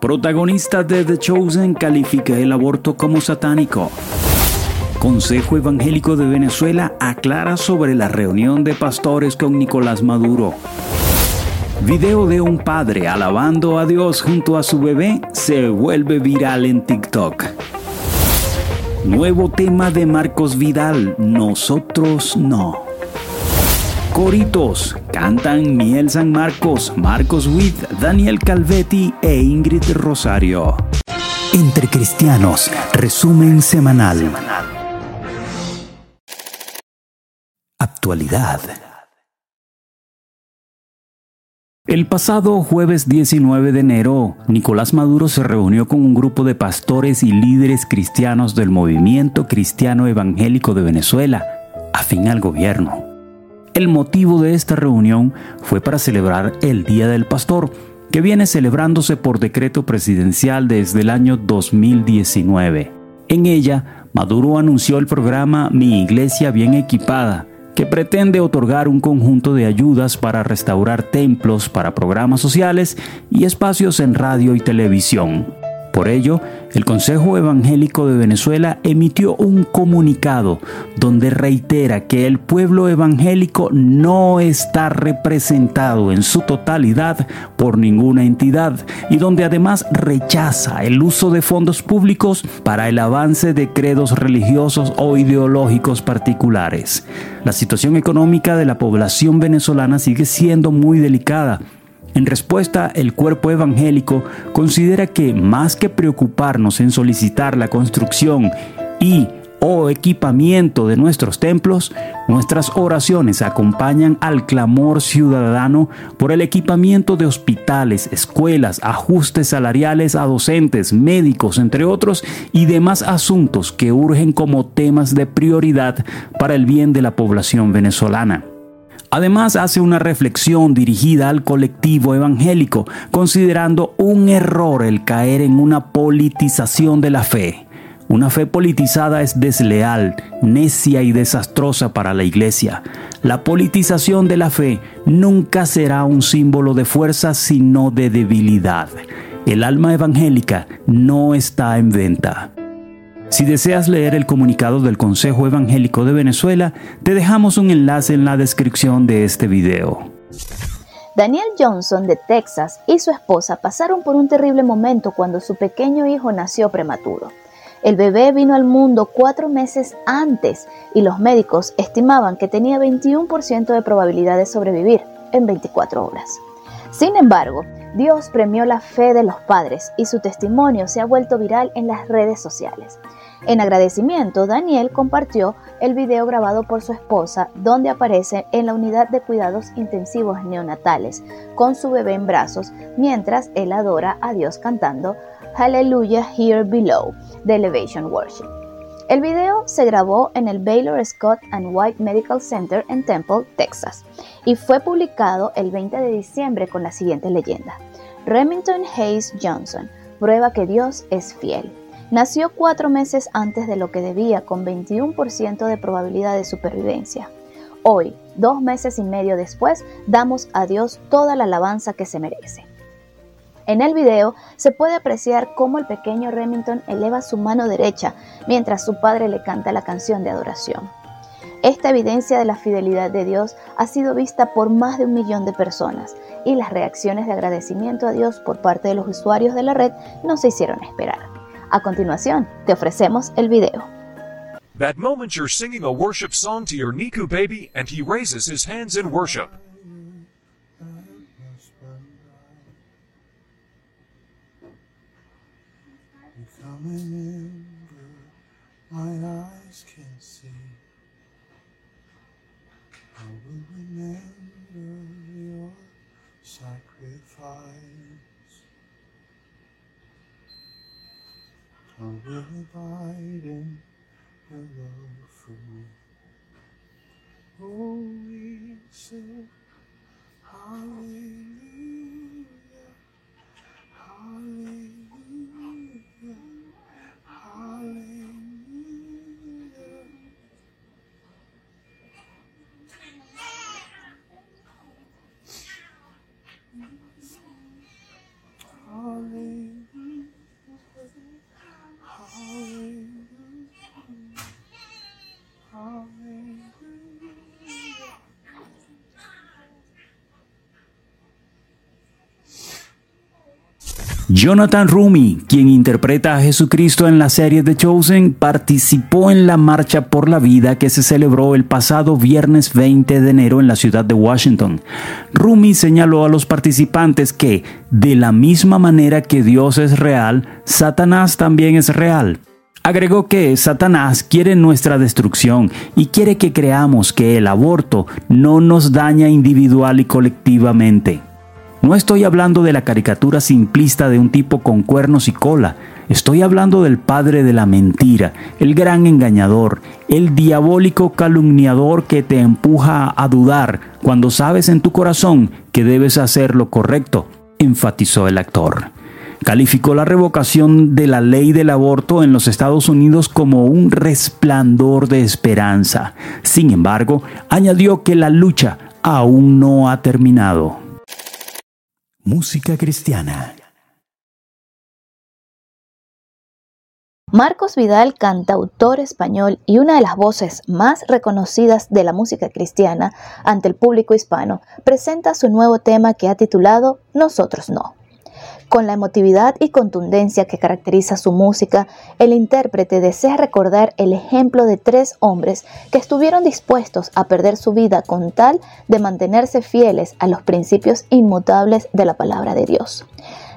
Protagonista de The Chosen califica el aborto como satánico. Consejo Evangélico de Venezuela aclara sobre la reunión de pastores con Nicolás Maduro. Video de un padre alabando a Dios junto a su bebé se vuelve viral en TikTok. Nuevo tema de Marcos Vidal, nosotros no. Coritos cantan Miel San Marcos, Marcos Witt, Daniel Calvetti e Ingrid Rosario. Entre Cristianos, resumen semanal. Actualidad. El pasado jueves 19 de enero, Nicolás Maduro se reunió con un grupo de pastores y líderes cristianos del movimiento cristiano evangélico de Venezuela, afín al gobierno. El motivo de esta reunión fue para celebrar el Día del Pastor, que viene celebrándose por decreto presidencial desde el año 2019. En ella, Maduro anunció el programa Mi Iglesia Bien Equipada, que pretende otorgar un conjunto de ayudas para restaurar templos, para programas sociales y espacios en radio y televisión. Por ello, el Consejo Evangélico de Venezuela emitió un comunicado donde reitera que el pueblo evangélico no está representado en su totalidad por ninguna entidad y donde además rechaza el uso de fondos públicos para el avance de credos religiosos o ideológicos particulares. La situación económica de la población venezolana sigue siendo muy delicada en respuesta, el cuerpo evangélico considera que más que preocuparnos en solicitar la construcción y o equipamiento de nuestros templos, nuestras oraciones acompañan al clamor ciudadano por el equipamiento de hospitales, escuelas, ajustes salariales a docentes, médicos, entre otros, y demás asuntos que urgen como temas de prioridad para el bien de la población venezolana. Además hace una reflexión dirigida al colectivo evangélico, considerando un error el caer en una politización de la fe. Una fe politizada es desleal, necia y desastrosa para la iglesia. La politización de la fe nunca será un símbolo de fuerza sino de debilidad. El alma evangélica no está en venta. Si deseas leer el comunicado del Consejo Evangélico de Venezuela, te dejamos un enlace en la descripción de este video. Daniel Johnson de Texas y su esposa pasaron por un terrible momento cuando su pequeño hijo nació prematuro. El bebé vino al mundo cuatro meses antes y los médicos estimaban que tenía 21% de probabilidad de sobrevivir en 24 horas. Sin embargo, Dios premió la fe de los padres y su testimonio se ha vuelto viral en las redes sociales. En agradecimiento, Daniel compartió el video grabado por su esposa donde aparece en la unidad de cuidados intensivos neonatales con su bebé en brazos mientras él adora a Dios cantando Hallelujah Here Below de Elevation Worship. El video se grabó en el Baylor Scott and White Medical Center en Temple, Texas, y fue publicado el 20 de diciembre con la siguiente leyenda. Remington Hayes Johnson prueba que Dios es fiel. Nació cuatro meses antes de lo que debía, con 21% de probabilidad de supervivencia. Hoy, dos meses y medio después, damos a Dios toda la alabanza que se merece. En el video se puede apreciar cómo el pequeño Remington eleva su mano derecha mientras su padre le canta la canción de adoración. Esta evidencia de la fidelidad de Dios ha sido vista por más de un millón de personas y las reacciones de agradecimiento a Dios por parte de los usuarios de la red no se hicieron esperar. A continuación, te ofrecemos el video. That moment you're singing a worship song to your Niku baby and he raises his hands in worship. My eyes can see. I will remember your sacrifice. I will abide in your love for me. Sing hallelujah, hallelujah, Jonathan Rumi, quien interpreta a Jesucristo en la serie The Chosen, participó en la Marcha por la Vida que se celebró el pasado viernes 20 de enero en la ciudad de Washington. Rumi señaló a los participantes que, de la misma manera que Dios es real, Satanás también es real. Agregó que Satanás quiere nuestra destrucción y quiere que creamos que el aborto no nos daña individual y colectivamente. No estoy hablando de la caricatura simplista de un tipo con cuernos y cola. Estoy hablando del padre de la mentira, el gran engañador, el diabólico calumniador que te empuja a dudar cuando sabes en tu corazón que debes hacer lo correcto, enfatizó el actor. Calificó la revocación de la ley del aborto en los Estados Unidos como un resplandor de esperanza. Sin embargo, añadió que la lucha aún no ha terminado. Música cristiana. Marcos Vidal, cantautor español y una de las voces más reconocidas de la música cristiana ante el público hispano, presenta su nuevo tema que ha titulado Nosotros no. Con la emotividad y contundencia que caracteriza su música, el intérprete desea recordar el ejemplo de tres hombres que estuvieron dispuestos a perder su vida con tal de mantenerse fieles a los principios inmutables de la palabra de Dios.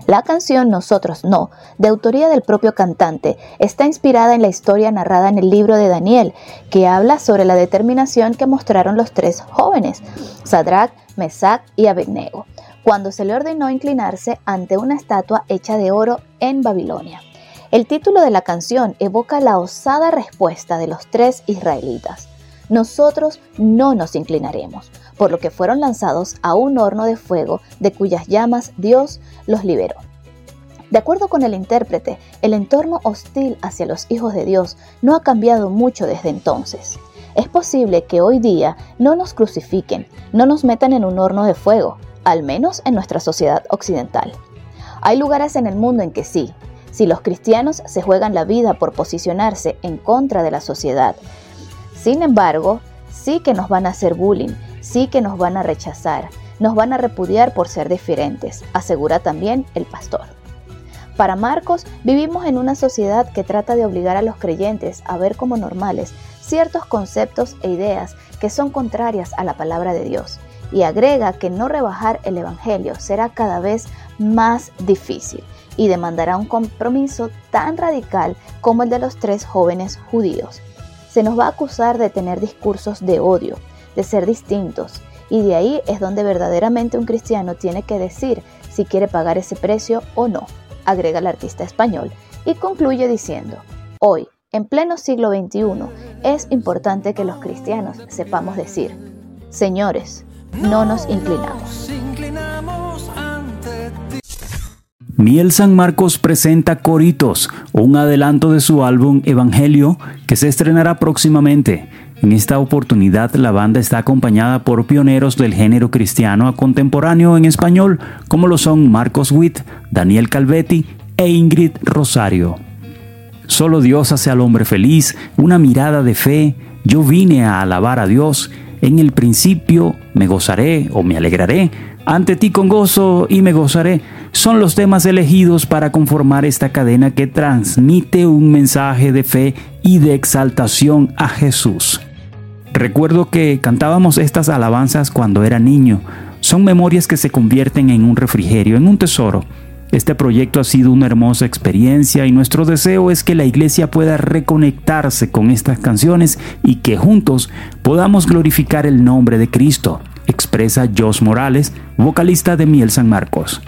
La canción Nosotros No, de autoría del propio cantante, está inspirada en la historia narrada en el libro de Daniel, que habla sobre la determinación que mostraron los tres jóvenes, Sadrach, Mesach y Abednego, cuando se le ordenó inclinarse ante una estatua hecha de oro en Babilonia. El título de la canción evoca la osada respuesta de los tres israelitas. Nosotros no nos inclinaremos, por lo que fueron lanzados a un horno de fuego de cuyas llamas Dios los liberó. De acuerdo con el intérprete, el entorno hostil hacia los hijos de Dios no ha cambiado mucho desde entonces. Es posible que hoy día no nos crucifiquen, no nos metan en un horno de fuego, al menos en nuestra sociedad occidental. Hay lugares en el mundo en que sí, si los cristianos se juegan la vida por posicionarse en contra de la sociedad. Sin embargo, sí que nos van a hacer bullying, sí que nos van a rechazar, nos van a repudiar por ser diferentes, asegura también el pastor. Para Marcos, vivimos en una sociedad que trata de obligar a los creyentes a ver como normales ciertos conceptos e ideas que son contrarias a la palabra de Dios y agrega que no rebajar el Evangelio será cada vez más difícil y demandará un compromiso tan radical como el de los tres jóvenes judíos. Se nos va a acusar de tener discursos de odio, de ser distintos, y de ahí es donde verdaderamente un cristiano tiene que decir si quiere pagar ese precio o no, agrega el artista español, y concluye diciendo, hoy, en pleno siglo XXI, es importante que los cristianos sepamos decir, señores, no nos inclinamos. Miel San Marcos presenta Coritos, un adelanto de su álbum Evangelio que se estrenará próximamente. En esta oportunidad la banda está acompañada por pioneros del género cristiano contemporáneo en español, como lo son Marcos Witt, Daniel Calvetti e Ingrid Rosario. Solo Dios hace al hombre feliz, una mirada de fe, yo vine a alabar a Dios en el principio me gozaré o me alegraré, ante ti con gozo y me gozaré, son los temas elegidos para conformar esta cadena que transmite un mensaje de fe y de exaltación a Jesús. Recuerdo que cantábamos estas alabanzas cuando era niño. Son memorias que se convierten en un refrigerio, en un tesoro este proyecto ha sido una hermosa experiencia y nuestro deseo es que la iglesia pueda reconectarse con estas canciones y que juntos podamos glorificar el nombre de Cristo, expresa Jos Morales, vocalista de Miel San Marcos.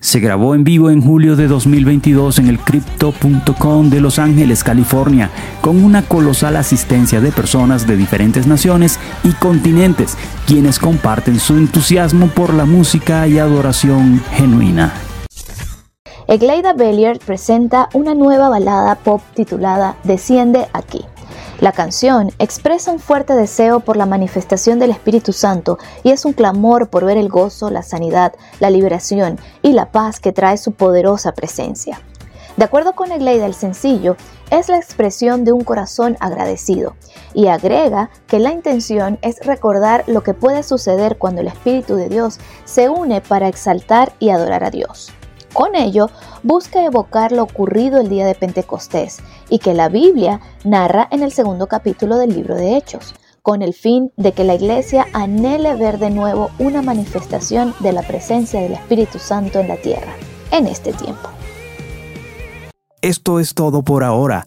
Se grabó en vivo en julio de 2022 en el Crypto.com de Los Ángeles, California, con una colosal asistencia de personas de diferentes naciones y continentes, quienes comparten su entusiasmo por la música y adoración genuina. Egleida Bellier presenta una nueva balada pop titulada Desciende aquí. La canción expresa un fuerte deseo por la manifestación del Espíritu Santo y es un clamor por ver el gozo, la sanidad, la liberación y la paz que trae su poderosa presencia. De acuerdo con el sencillo es la expresión de un corazón agradecido y agrega que la intención es recordar lo que puede suceder cuando el Espíritu de Dios se une para exaltar y adorar a Dios. Con ello, busca evocar lo ocurrido el día de Pentecostés y que la Biblia narra en el segundo capítulo del libro de Hechos, con el fin de que la Iglesia anhele ver de nuevo una manifestación de la presencia del Espíritu Santo en la tierra en este tiempo. Esto es todo por ahora.